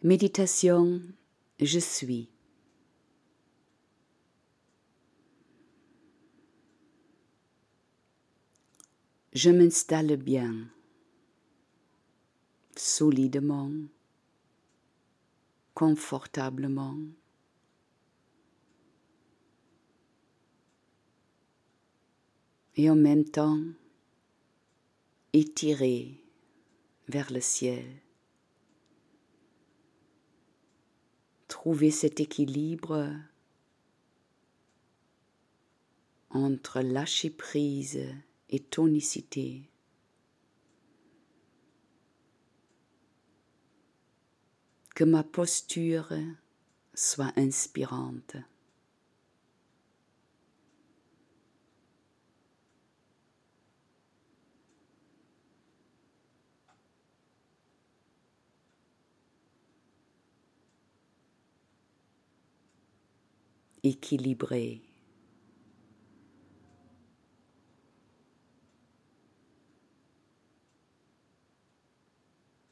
Méditation, je suis. Je m'installe bien, solidement, confortablement. Et en même temps, étiré vers le ciel. Trouver cet équilibre entre lâcher prise et tonicité. Que ma posture soit inspirante. Équilibré.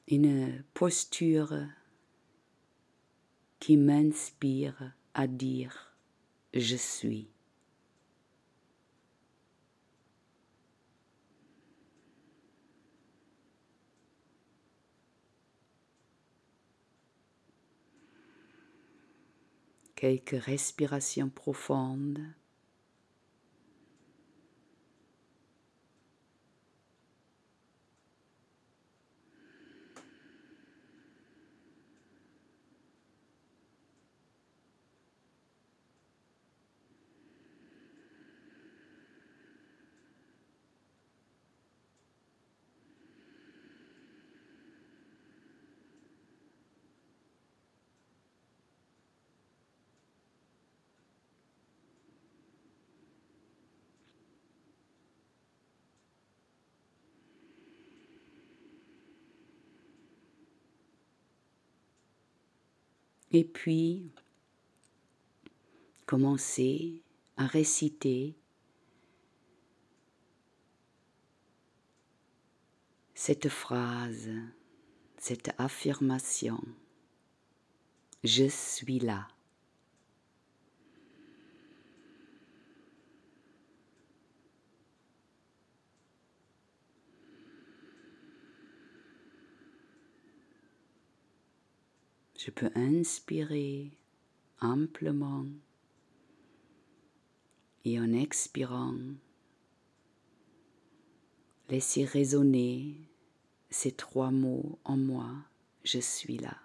Une posture qui m'inspire à dire je suis. Quelques respirations profondes. Et puis, commencer à réciter cette phrase, cette affirmation. Je suis là. Je peux inspirer amplement et en expirant, laisser résonner ces trois mots en moi, je suis là.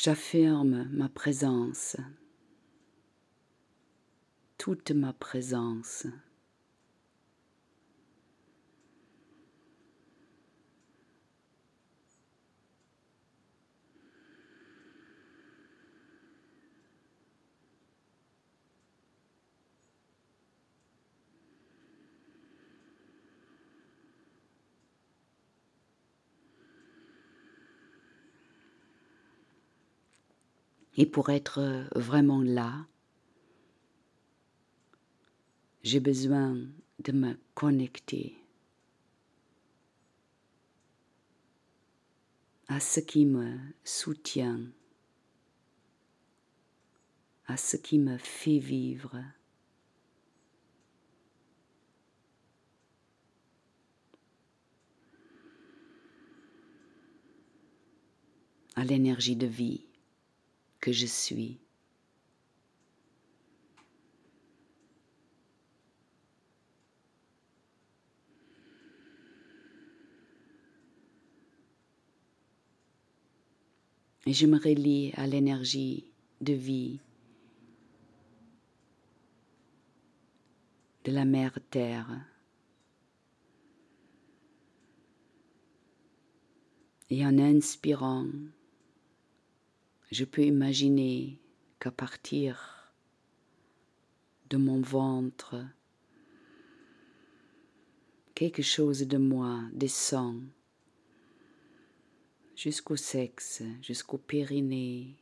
J'affirme ma présence, toute ma présence. Et pour être vraiment là, j'ai besoin de me connecter à ce qui me soutient, à ce qui me fait vivre. à l'énergie de vie que je suis. Et je me relie à l'énergie de vie de la mère Terre. Et en inspirant, je peux imaginer qu'à partir de mon ventre quelque chose de moi descend jusqu'au sexe, jusqu'au périnée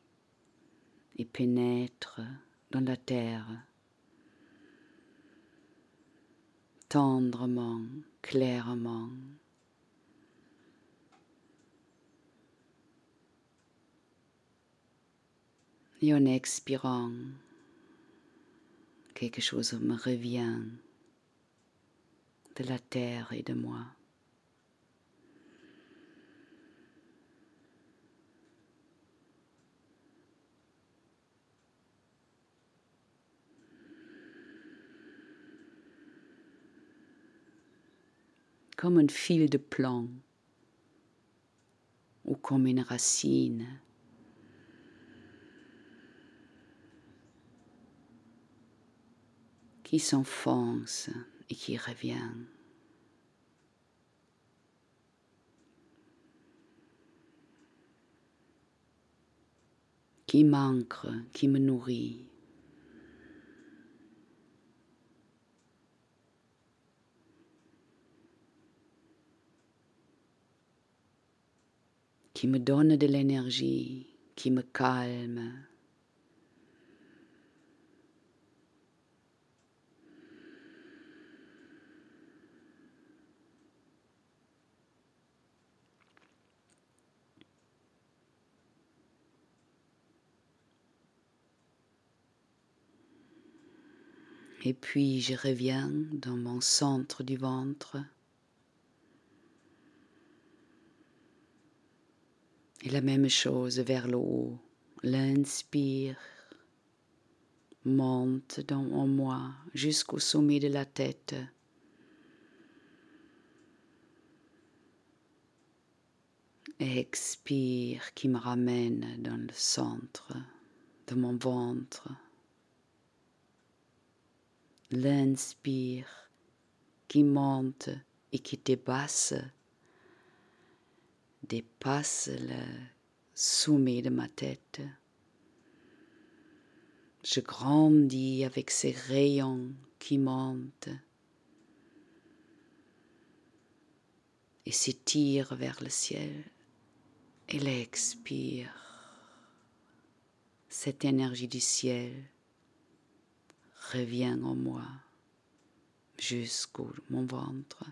et pénètre dans la terre tendrement, clairement. Et en expirant, quelque chose me revient de la terre et de moi. comme un fil de plomb ou comme une racine. Qui s'enfonce et qui revient. qui m'ancre, qui me nourrit. qui me donne de l'énergie, qui me calme. Et puis je reviens dans mon centre du ventre. Et la même chose vers le haut. L'inspire monte dans, en moi jusqu'au sommet de la tête. expire qui me ramène dans le centre de mon ventre. L'inspire qui monte et qui dépasse dépasse le sommet de ma tête. Je grandis avec ces rayons qui montent et s'étirent vers le ciel et l'expire. Cette énergie du ciel revient en moi jusqu'au mon ventre.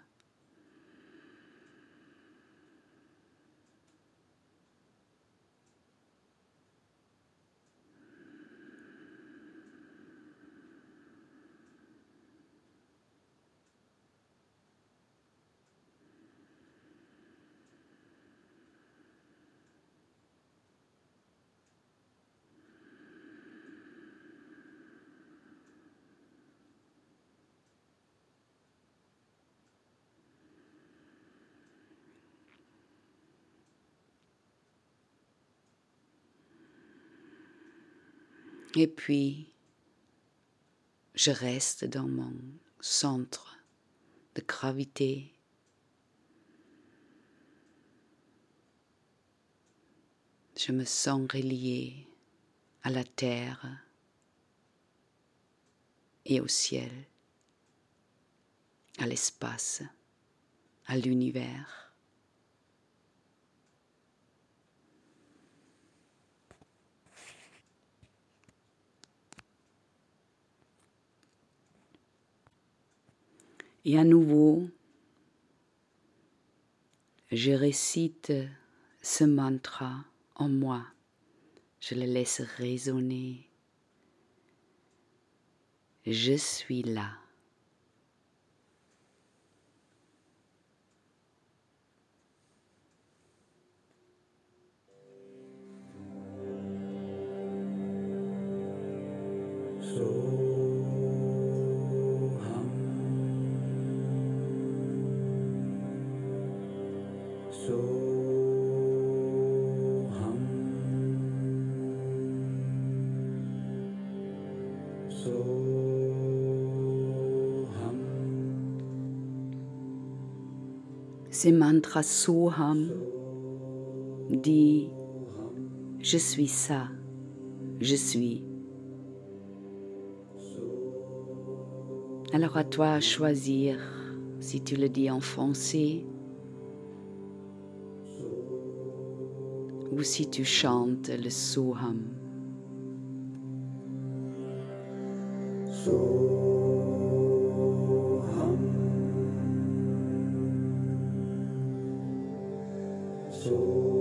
Et puis, je reste dans mon centre de gravité. Je me sens relié à la terre et au ciel, à l'espace, à l'univers. Et à nouveau, je récite ce mantra en moi. Je le laisse résonner. Je suis là. Ces mantras Soham dit Je suis ça, je suis. Alors à toi choisir si tu le dis en français ou si tu chantes le Soham. soul.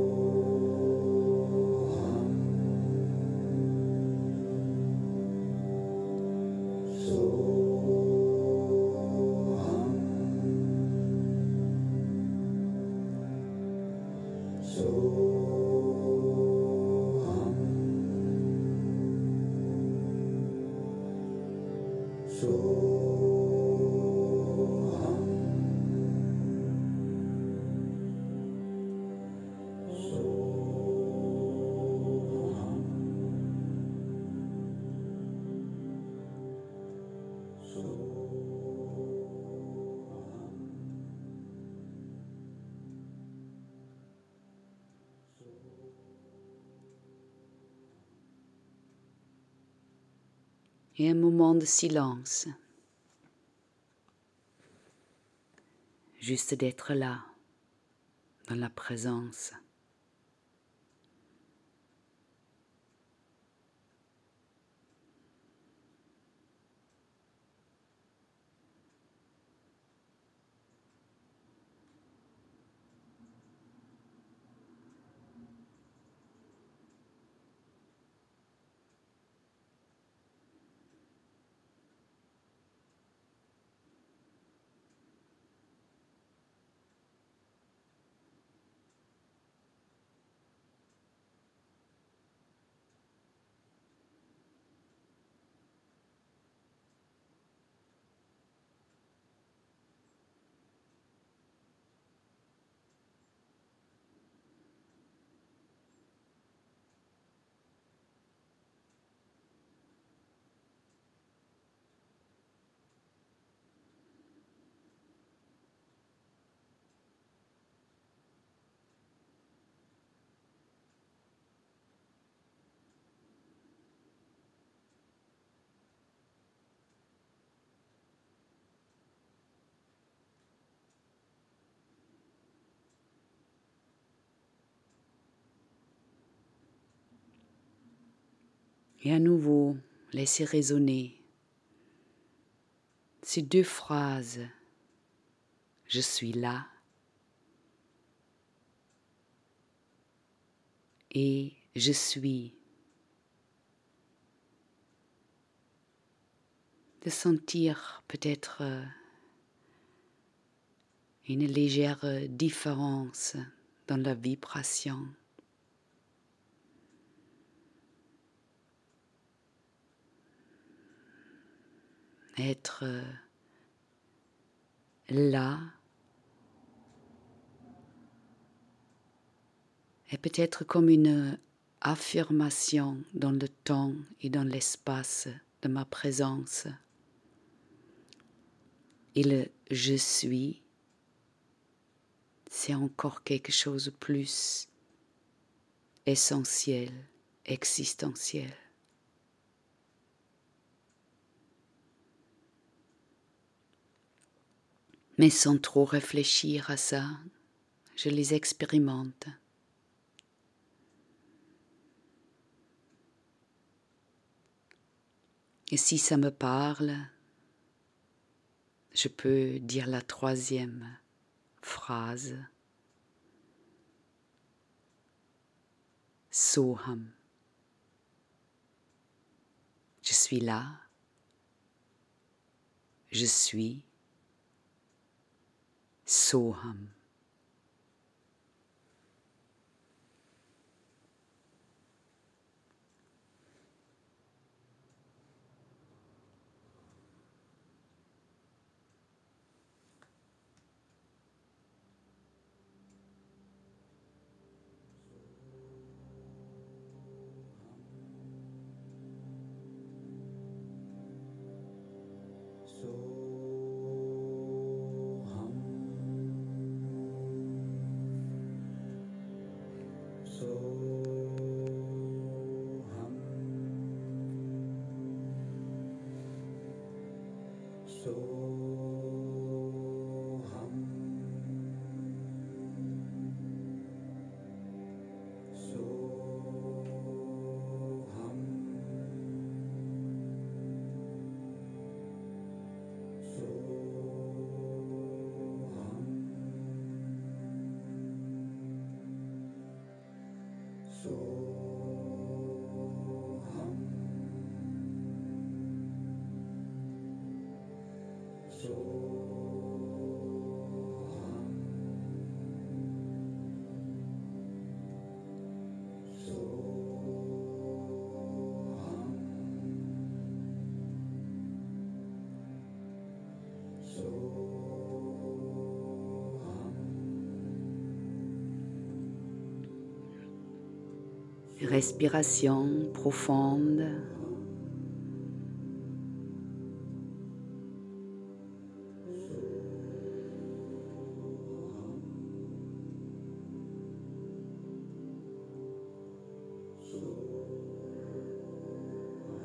Et un moment de silence, juste d'être là, dans la présence. Et à nouveau, laissez résonner ces deux phrases. Je suis là et je suis. De sentir peut-être euh, une légère différence dans la vibration. Être euh, là est peut-être comme une affirmation dans le temps et dans l'espace de ma présence. Et le je suis, c'est encore quelque chose de plus essentiel, existentiel. Mais sans trop réfléchir à ça, je les expérimente. Et si ça me parle, je peux dire la troisième phrase. Soham. Je suis là. Je suis. Soham. Respiration profonde.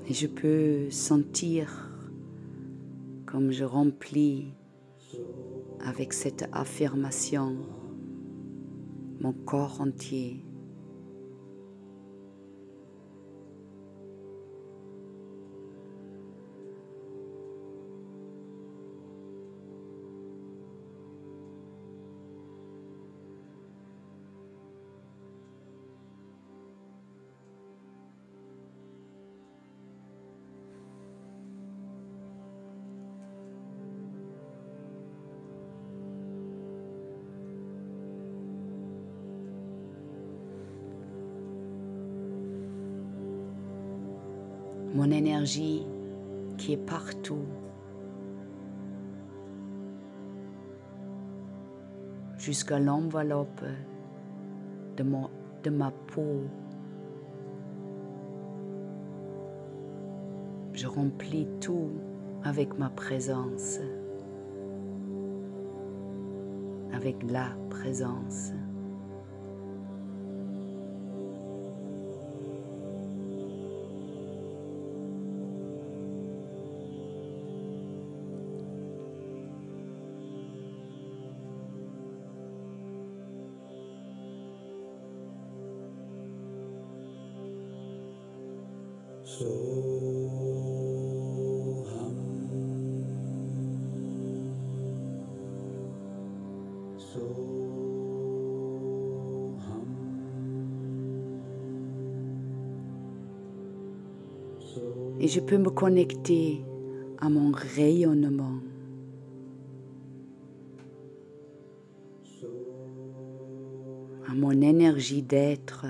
Et je peux sentir comme je remplis avec cette affirmation mon corps entier. Mon énergie qui est partout. jusqu'à l'enveloppe de, ma peau. Je remplis tout avec ma présence, avec la présence. Et je peux me connecter à mon rayonnement. à mon énergie d'être.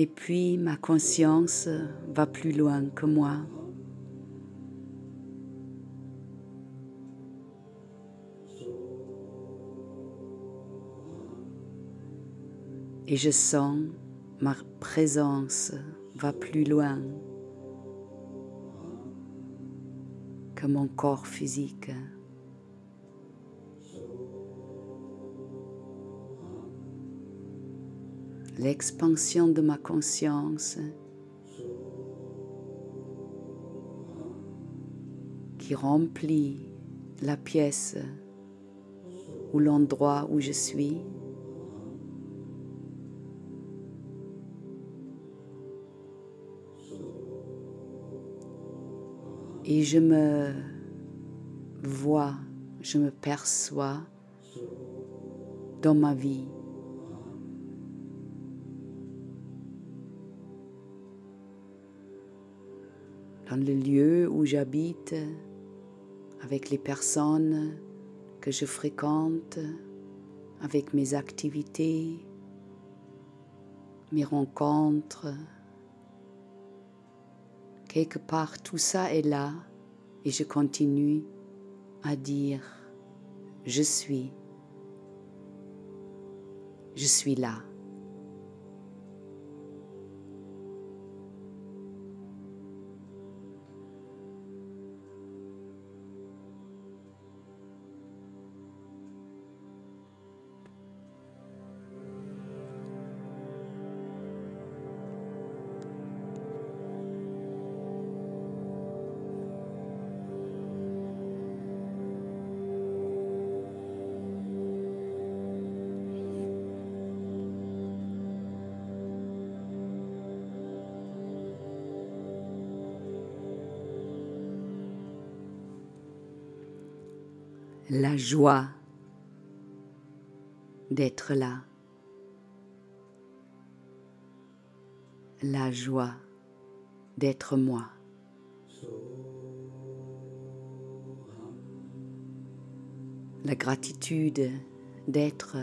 Et puis ma conscience va plus loin que moi. Et je sens ma présence va plus loin que mon corps physique. L'expansion de ma conscience qui remplit la pièce ou l'endroit où je suis. Et je me vois, je me perçois dans ma vie. Dans le lieu où j'habite, avec les personnes que je fréquente, avec mes activités, mes rencontres. Quelque part, tout ça est là et je continue à dire, je suis, je suis là. La joie d'être là, la joie d'être moi. La gratitude d'être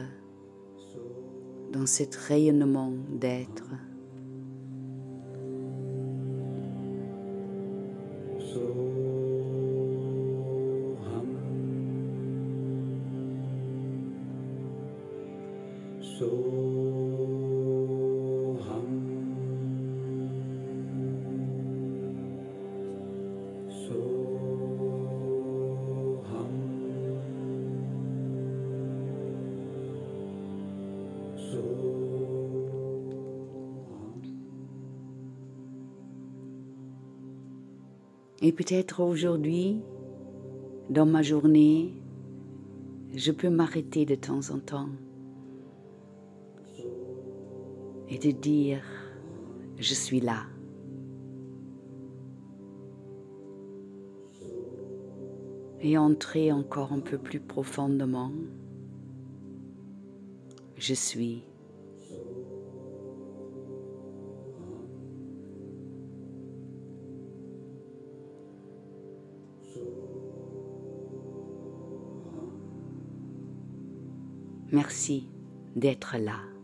dans cet rayonnement d'être. Et peut-être aujourd'hui, dans ma journée, je peux m'arrêter de temps en temps et de dire, je suis là. Et entrer encore un peu plus profondément, je suis. Merci d'être là.